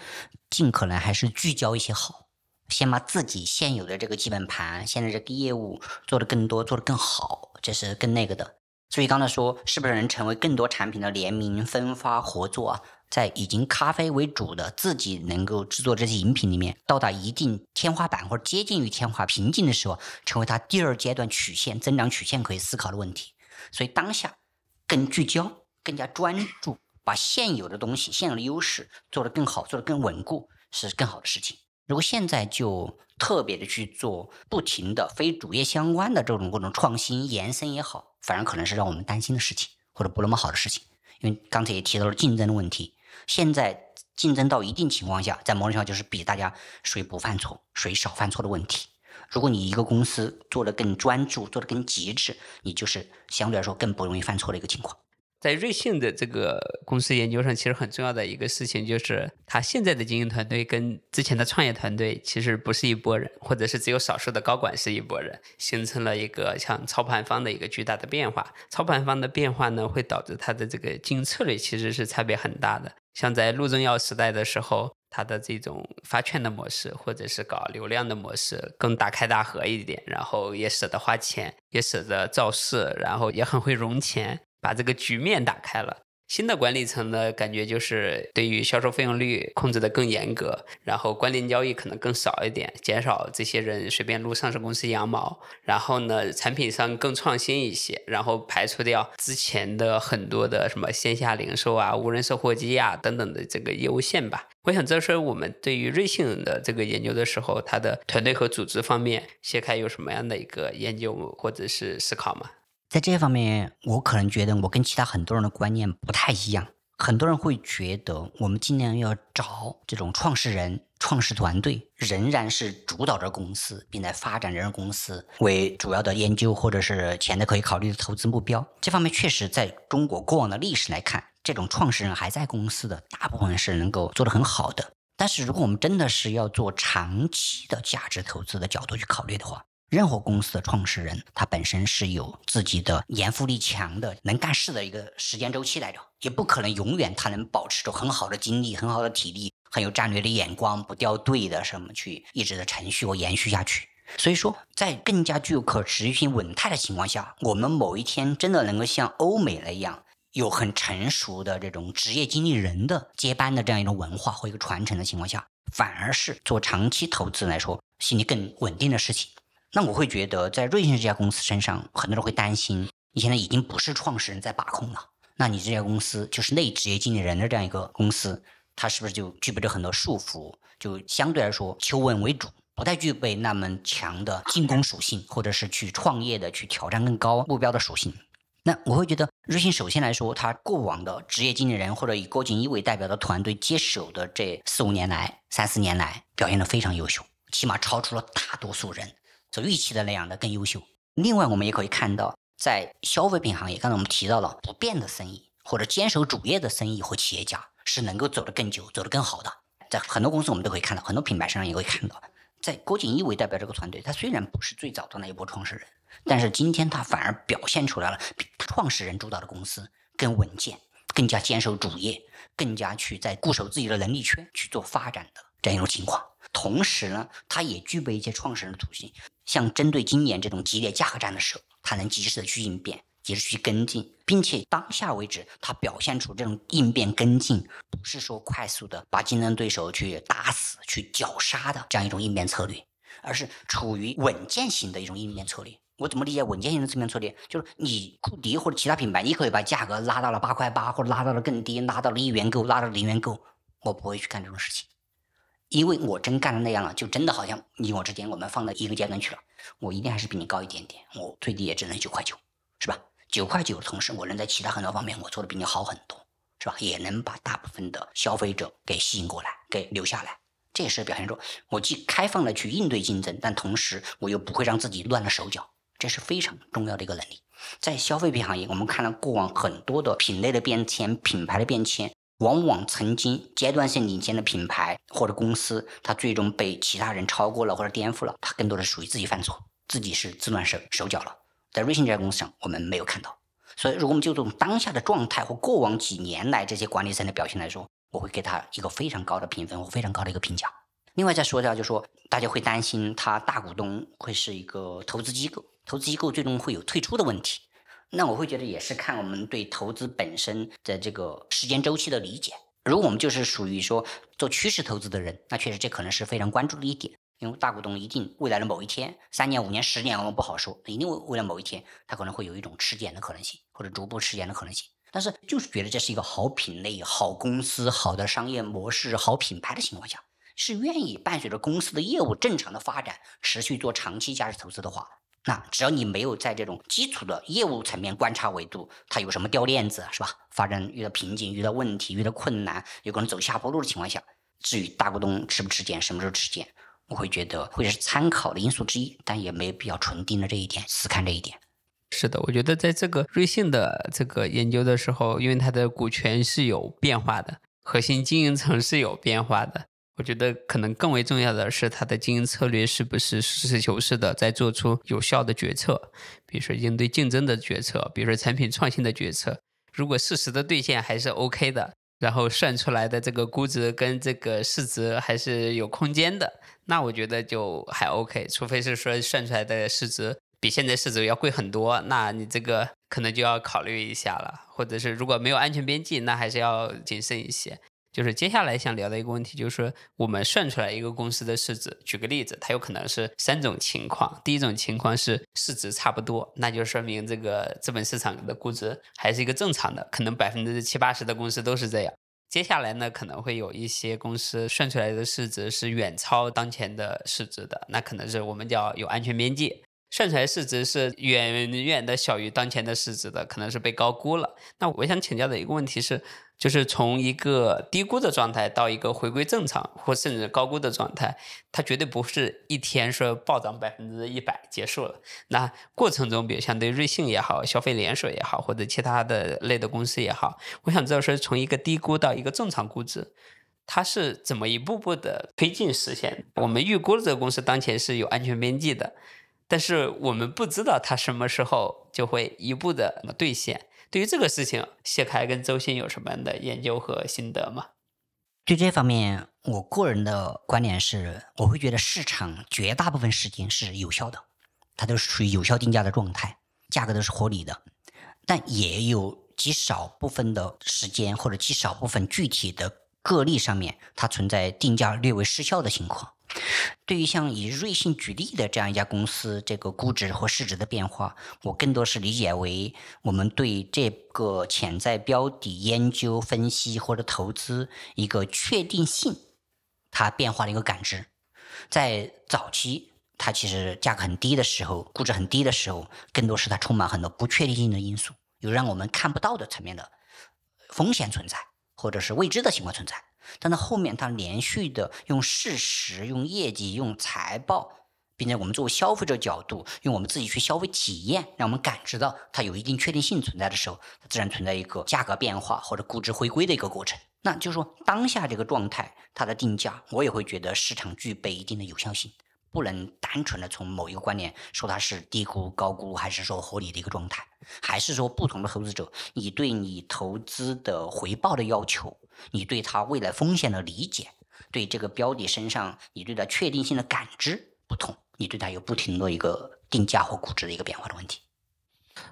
尽可能还是聚焦一些好。先把自己现有的这个基本盘，现在这个业务做得更多，做得更好，这是更那个的。所以刚才说，是不是能成为更多产品的联名分发合作啊？在已经咖啡为主的自己能够制作这些饮品里面，到达一定天花板或者接近于天花瓶颈的时候，成为它第二阶段曲线增长曲线可以思考的问题。所以当下更聚焦、更加专注，把现有的东西、现有的优势做得更好、做得更稳固，是更好的事情。如果现在就特别的去做不停的非主业相关的这种各种创新延伸也好，反而可能是让我们担心的事情，或者不那么好的事情。因为刚才也提到了竞争的问题，现在竞争到一定情况下，在某种程度上就是比大家谁不犯错，谁少犯错的问题。如果你一个公司做的更专注，做的更极致，你就是相对来说更不容易犯错的一个情况。在瑞幸的这个公司研究上，其实很重要的一个事情就是，他现在的经营团队跟之前的创业团队其实不是一拨人，或者是只有少数的高管是一拨人，形成了一个像操盘方的一个巨大的变化。操盘方的变化呢，会导致他的这个经营策略其实是差别很大的。像在陆正耀时代的时候，他的这种发券的模式，或者是搞流量的模式，更大开大合一点，然后也舍得花钱，也舍得造势，然后也很会融钱。把这个局面打开了。新的管理层呢，感觉就是对于销售费用率控制的更严格，然后关联交易可能更少一点，减少这些人随便撸上市公司羊毛。然后呢，产品上更创新一些，然后排除掉之前的很多的什么线下零售啊、无人售货机啊等等的这个业务线吧。我想这是我们对于瑞幸的这个研究的时候，它的团队和组织方面，谢开有什么样的一个研究或者是思考吗？在这方面，我可能觉得我跟其他很多人的观念不太一样。很多人会觉得，我们尽量要找这种创始人、创始团队，仍然是主导着公司，并在发展人公司为主要的研究或者是潜在可以考虑的投资目标。这方面确实，在中国过往的历史来看，这种创始人还在公司的大部分是能够做得很好的。但是，如果我们真的是要做长期的价值投资的角度去考虑的话，任何公司的创始人，他本身是有自己的严复力强的、能干事的一个时间周期来着，也不可能永远他能保持着很好的精力、很好的体力、很有战略的眼光、不掉队的什么去一直的程序或延续下去。所以说，在更加具有可持续性、稳态的情况下，我们某一天真的能够像欧美那样，有很成熟的这种职业经理人的接班的这样一种文化或一个传承的情况下，反而是做长期投资来说，心里更稳定的事情。那我会觉得，在瑞幸这家公司身上，很多人会担心，你现在已经不是创始人在把控了，那你这家公司就是内职业经理人的这样一个公司，它是不是就具备着很多束缚？就相对来说求稳为主，不太具备那么强的进攻属性，或者是去创业的、去挑战更高目标的属性。那我会觉得，瑞幸首先来说，它过往的职业经理人或者以郭锦一为代表的团队接手的这四五年来、三四年来，表现的非常优秀，起码超出了大多数人。所预期的那样的更优秀。另外，我们也可以看到，在消费品行业，刚才我们提到了不变的生意或者坚守主业的生意和企业家是能够走得更久、走得更好的。在很多公司，我们都可以看到，很多品牌身上也会看到。在郭锦一为代表这个团队，他虽然不是最早的那一波创始人，但是今天他反而表现出来了，比创始人主导的公司更稳健、更加坚守主业、更加去在固守自己的能力圈去做发展的这样一种情况。同时呢，他也具备一些创始人的属性。像针对今年这种激烈价格战的时候，他能及时的去应变，及时去跟进，并且当下为止，他表现出这种应变跟进，不是说快速的把竞争对手去打死、去绞杀的这样一种应变策略，而是处于稳健型的一种应变策略。我怎么理解稳健型的应变策略？就是你库迪或者其他品牌，你可以把价格拉到了八块八，或者拉到了更低，拉到了一元购，拉到了零元购，我不会去干这种事情。因为我真干了那样了，就真的好像你我之间我们放到一个阶段去了。我一定还是比你高一点点，我最低也只能九块九，是吧？九块九的同时，我能在其他很多方面我做的比你好很多，是吧？也能把大部分的消费者给吸引过来，给留下来。这也是表现出我既开放的去应对竞争，但同时我又不会让自己乱了手脚，这是非常重要的一个能力。在消费品行业，我们看到过往很多的品类的变迁、品牌的变迁。往往曾经阶段性领先的品牌或者公司，它最终被其他人超过了或者颠覆了，它更多的属于自己犯错，自己是自乱手手脚了。在瑞幸这家公司上，我们没有看到。所以，如果我们就从当下的状态或过往几年来这些管理层的表现来说，我会给他一个非常高的评分或非常高的一个评价。另外再说一下，就说大家会担心他大股东会是一个投资机构，投资机构最终会有退出的问题。那我会觉得也是看我们对投资本身的这个时间周期的理解。如果我们就是属于说做趋势投资的人，那确实这可能是非常关注的一点。因为大股东一定未来的某一天，三年、五年、十年我们不好说，一定未未来某一天他可能会有一种吃减的可能性，或者逐步吃减的可能性。但是就是觉得这是一个好品类、好公司、好的商业模式、好品牌的情况下，是愿意伴随着公司的业务正常的发展，持续做长期价值投资的话。那只要你没有在这种基础的业务层面观察维度，它有什么掉链子是吧？发展遇到瓶颈、遇到问题、遇到困难，有可能走下坡路的情况下，至于大股东吃不吃减，什么时候吃减，我会觉得会是参考的因素之一，但也没必要纯盯着这一点，死看这一点。是的，我觉得在这个瑞幸的这个研究的时候，因为它的股权是有变化的，核心经营层是有变化的。我觉得可能更为重要的是，它的经营策略是不是实事求是的在做出有效的决策，比如说应对竞争的决策，比如说产品创新的决策。如果事实的兑现还是 OK 的，然后算出来的这个估值跟这个市值还是有空间的，那我觉得就还 OK。除非是说算出来的市值比现在市值要贵很多，那你这个可能就要考虑一下了。或者是如果没有安全边际，那还是要谨慎一些。就是接下来想聊的一个问题，就是我们算出来一个公司的市值，举个例子，它有可能是三种情况。第一种情况是市值差不多，那就说明这个资本市场的估值还是一个正常的，可能百分之七八十的公司都是这样。接下来呢，可能会有一些公司算出来的市值是远超当前的市值的，那可能是我们叫有安全边际。算出来市值是远远的小于当前的市值的，可能是被高估了。那我想请教的一个问题是，就是从一个低估的状态到一个回归正常或甚至高估的状态，它绝对不是一天说暴涨百分之一百结束了。那过程中，比如像对瑞幸也好、消费连锁也好，或者其他的类的公司也好，我想知道说从一个低估到一个正常估值，它是怎么一步步的推进实现？我们预估的这个公司当前是有安全边际的。但是我们不知道它什么时候就会一步的兑现。对于这个事情，谢开跟周鑫有什么样的研究和心得吗？对这方面，我个人的观点是，我会觉得市场绝大部分时间是有效的，它都是处于有效定价的状态，价格都是合理的。但也有极少部分的时间或者极少部分具体的个例上面，它存在定价略微失效的情况。对于像以瑞幸举例的这样一家公司，这个估值或市值的变化，我更多是理解为我们对这个潜在标的研究、分析或者投资一个确定性，它变化的一个感知。在早期，它其实价格很低的时候，估值很低的时候，更多是它充满很多不确定性的因素，有让我们看不到的层面的风险存在，或者是未知的情况存在。但是后面，它连续的用事实、用业绩、用财报，并且我们作为消费者角度，用我们自己去消费体验，让我们感知到它有一定确定性存在的时候，它自然存在一个价格变化或者估值回归的一个过程。那就是说，当下这个状态，它的定价，我也会觉得市场具备一定的有效性，不能单纯的从某一个观点说它是低估、高估，还是说合理的一个状态，还是说不同的投资者，你对你投资的回报的要求。你对它未来风险的理解，对这个标的身上你对它确定性的感知不同，你对它有不停的一个定价或估值的一个变化的问题。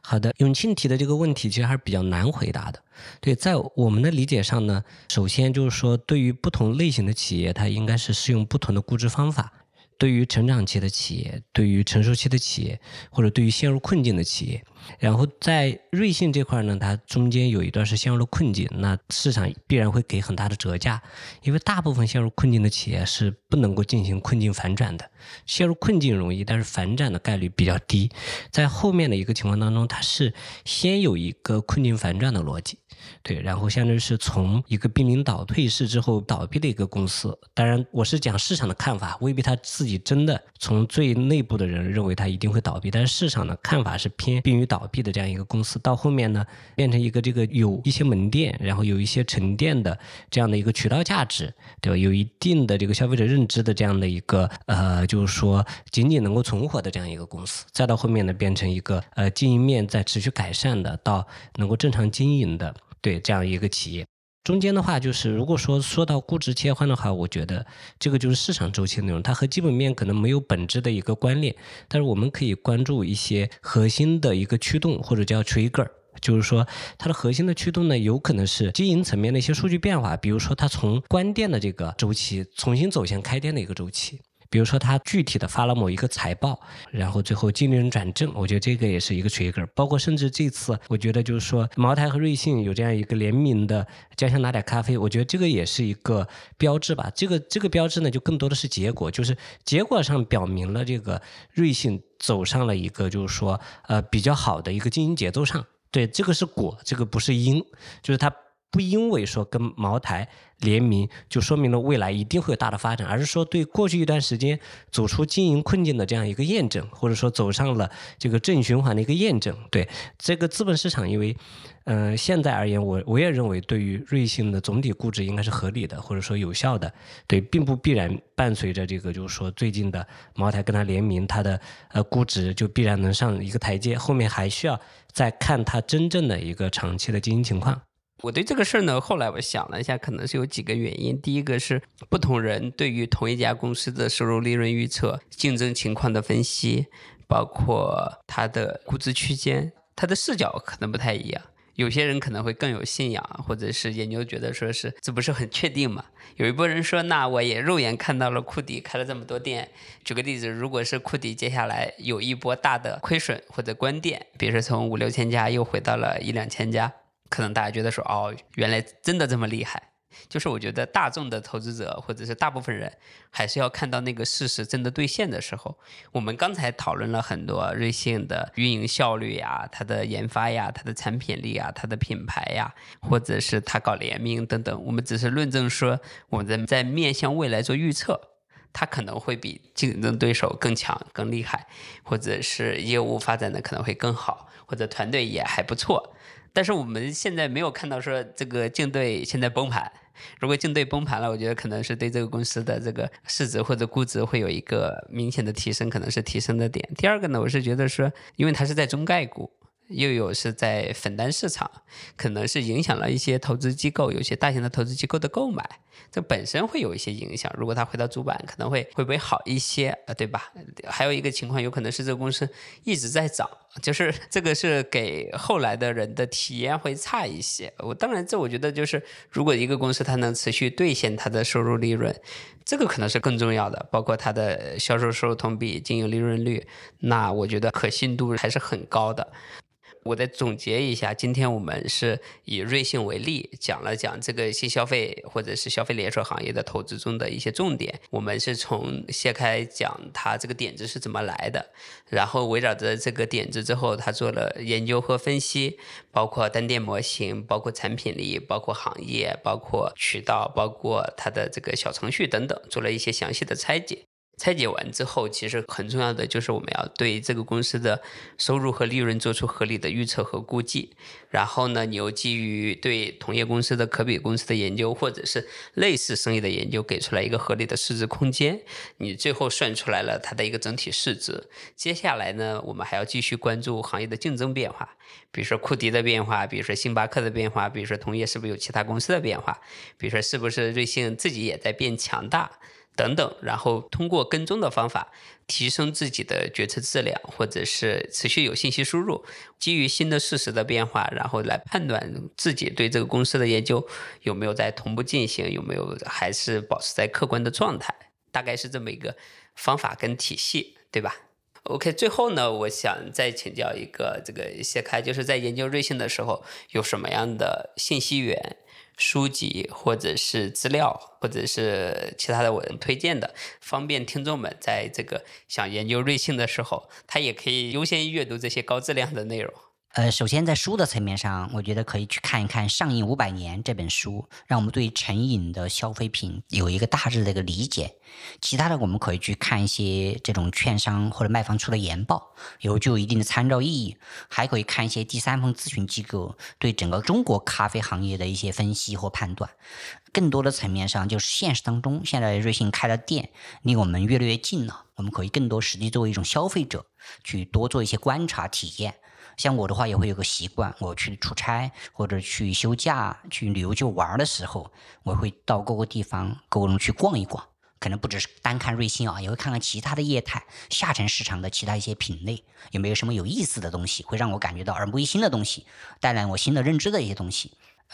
好的，永庆提的这个问题其实还是比较难回答的。对，在我们的理解上呢，首先就是说，对于不同类型的企业，它应该是适用不同的估值方法。对于成长期的企业，对于成熟期的企业，或者对于陷入困境的企业。然后在瑞幸这块呢，它中间有一段是陷入了困境，那市场必然会给很大的折价，因为大部分陷入困境的企业是不能够进行困境反转的，陷入困境容易，但是反转的概率比较低。在后面的一个情况当中，它是先有一个困境反转的逻辑。对，然后相当于是从一个濒临倒退市之后倒闭的一个公司。当然，我是讲市场的看法，未必他自己真的从最内部的人认为他一定会倒闭。但是市场的看法是偏濒于倒闭的这样一个公司。到后面呢，变成一个这个有一些门店，然后有一些沉淀的这样的一个渠道价值，对吧？有一定的这个消费者认知的这样的一个呃，就是说仅仅能够存活的这样一个公司。再到后面呢，变成一个呃经营面在持续改善的，到能够正常经营的。对这样一个企业，中间的话就是，如果说说到估值切换的话，我觉得这个就是市场周期内容，它和基本面可能没有本质的一个关联，但是我们可以关注一些核心的一个驱动或者叫 trigger，就是说它的核心的驱动呢，有可能是经营层面的一些数据变化，比如说它从关店的这个周期重新走向开店的一个周期。比如说，他具体的发了某一个财报，然后最后净利润转正，我觉得这个也是一个 trigger。包括甚至这次，我觉得就是说，茅台和瑞幸有这样一个联名的家乡拿点咖啡，我觉得这个也是一个标志吧。这个这个标志呢，就更多的是结果，就是结果上表明了这个瑞幸走上了一个就是说呃比较好的一个经营节奏上。对，这个是果，这个不是因，就是它。不因为说跟茅台联名就说明了未来一定会有大的发展，而是说对过去一段时间走出经营困境的这样一个验证，或者说走上了这个正循环的一个验证。对这个资本市场，因为嗯，现在而言，我我也认为对于瑞幸的总体估值应该是合理的，或者说有效的。对，并不必然伴随着这个就是说最近的茅台跟它联名，它的呃估值就必然能上一个台阶，后面还需要再看它真正的一个长期的经营情况。我对这个事儿呢，后来我想了一下，可能是有几个原因。第一个是不同人对于同一家公司的收入、利润预测、竞争情况的分析，包括它的估值区间，它的视角可能不太一样。有些人可能会更有信仰，或者是研究觉得说是这不是很确定嘛？有一波人说，那我也肉眼看到了库迪开了这么多店。举个例子，如果是库迪接下来有一波大的亏损或者关店，比如说从五六千家又回到了一两千家。可能大家觉得说哦，原来真的这么厉害。就是我觉得大众的投资者或者是大部分人，还是要看到那个事实真的兑现的时候。我们刚才讨论了很多瑞幸的运营效率呀、它的研发呀、它的产品力啊、它的品牌呀，或者是它搞联名等等。我们只是论证说，我们在在面向未来做预测，它可能会比竞争对手更强、更厉害，或者是业务发展的可能会更好，或者团队也还不错。但是我们现在没有看到说这个竞对现在崩盘。如果竞对崩盘了，我觉得可能是对这个公司的这个市值或者估值会有一个明显的提升，可能是提升的点。第二个呢，我是觉得说，因为它是在中概股。又有是在粉单市场，可能是影响了一些投资机构，有些大型的投资机构的购买，这本身会有一些影响。如果它回到主板，可能会会不会好一些，呃，对吧？还有一个情况，有可能是这个公司一直在涨，就是 这个是给后来的人的体验会差一些。我当然，这我觉得就是，如果一个公司它能持续兑现它的收入利润，这个可能是更重要的，包括它的销售收入同比、经营利润率，那我觉得可信度还是很高的。我再总结一下，今天我们是以瑞幸为例，讲了讲这个新消费或者是消费连锁行业的投资中的一些重点。我们是从谢开讲他这个点子是怎么来的，然后围绕着这个点子之后，他做了研究和分析，包括单店模型，包括产品力，包括行业，包括渠道，包括它的这个小程序等等，做了一些详细的拆解。拆解完之后，其实很重要的就是我们要对这个公司的收入和利润做出合理的预测和估计。然后呢，你又基于对同业公司的可比公司的研究，或者是类似生意的研究，给出来一个合理的市值空间。你最后算出来了它的一个整体市值。接下来呢，我们还要继续关注行业的竞争变化，比如说库迪的变化，比如说星巴克的变化，比如说同业是不是有其他公司的变化，比如说是不是瑞幸自己也在变强大。等等，然后通过跟踪的方法提升自己的决策质量，或者是持续有信息输入，基于新的事实的变化，然后来判断自己对这个公司的研究有没有在同步进行，有没有还是保持在客观的状态，大概是这么一个方法跟体系，对吧？？OK，最后呢，我想再请教一个这个谢开，就是在研究瑞幸的时候有什么样的信息源？书籍或者是资料，或者是其他的我推荐的，方便听众们在这个想研究瑞幸的时候，他也可以优先阅读这些高质量的内容。呃，首先在书的层面上，我觉得可以去看一看《上瘾五百年》这本书，让我们对成瘾的消费品有一个大致的一个理解。其他的，我们可以去看一些这种券商或者卖方出的研报，有具有一定的参照意义。还可以看一些第三方咨询机构对整个中国咖啡行业的一些分析或判断。更多的层面上，就是现实当中，现在瑞幸开了店，离我们越来越近了。我们可以更多实际作为一种消费者，去多做一些观察体验。像我的话，也会有个习惯，我去出差或者去休假、去旅游、去玩的时候，我会到各个地方、各个去逛一逛。可能不只是单看瑞幸啊，也会看看其他的业态、下沉市场的其他一些品类，有没有什么有意思的东西，会让我感觉到耳目一新的东西，带来我新的认知的一些东西。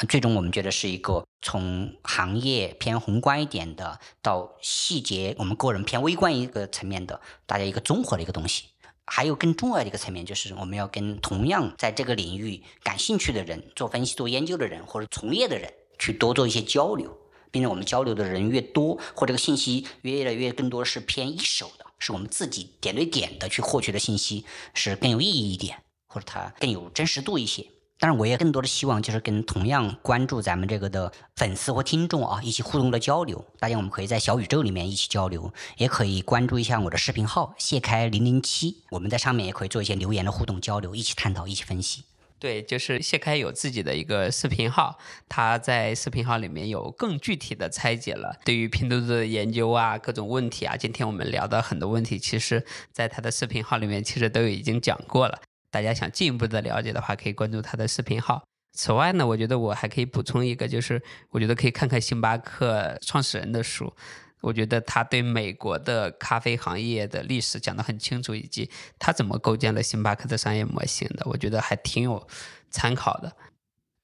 最终，我们觉得是一个从行业偏宏观一点的，到细节我们个人偏微观一个层面的，大家一个综合的一个东西。还有更重要的一个层面，就是我们要跟同样在这个领域感兴趣的人、做分析、做研究的人或者从业的人去多做一些交流，并且我们交流的人越多，或这个信息越来越更多是偏一手的，是我们自己点对点的去获取的信息，是更有意义一点，或者它更有真实度一些。当然，我也更多的希望就是跟同样关注咱们这个的粉丝或听众啊，一起互动的交流。大家我们可以在小宇宙里面一起交流，也可以关注一下我的视频号谢开零零七，我们在上面也可以做一些留言的互动交流，一起探讨，一起分析。对，就是谢开有自己的一个视频号，他在视频号里面有更具体的拆解了对于拼多多的研究啊，各种问题啊。今天我们聊的很多问题，其实在他的视频号里面其实都已经讲过了。大家想进一步的了解的话，可以关注他的视频号。此外呢，我觉得我还可以补充一个，就是我觉得可以看看星巴克创始人的书。我觉得他对美国的咖啡行业的历史讲得很清楚，以及他怎么构建了星巴克的商业模型的，我觉得还挺有参考的。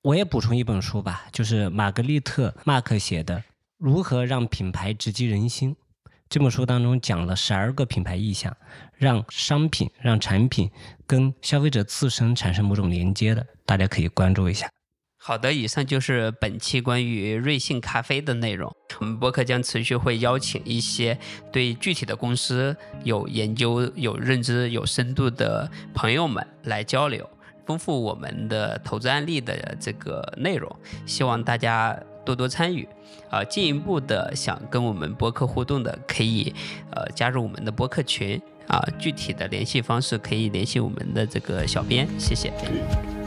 我也补充一本书吧，就是玛格丽特·马克写的《如何让品牌直击人心》。这本书当中讲了十二个品牌意向，让商品、让产品跟消费者自身产生某种连接的，大家可以关注一下。好的，以上就是本期关于瑞幸咖啡的内容。我们博客将持续会邀请一些对具体的公司有研究、有认知、有深度的朋友们来交流，丰富我们的投资案例的这个内容。希望大家。多多参与，啊，进一步的想跟我们播客互动的，可以呃加入我们的播客群，啊，具体的联系方式可以联系我们的这个小编，谢谢。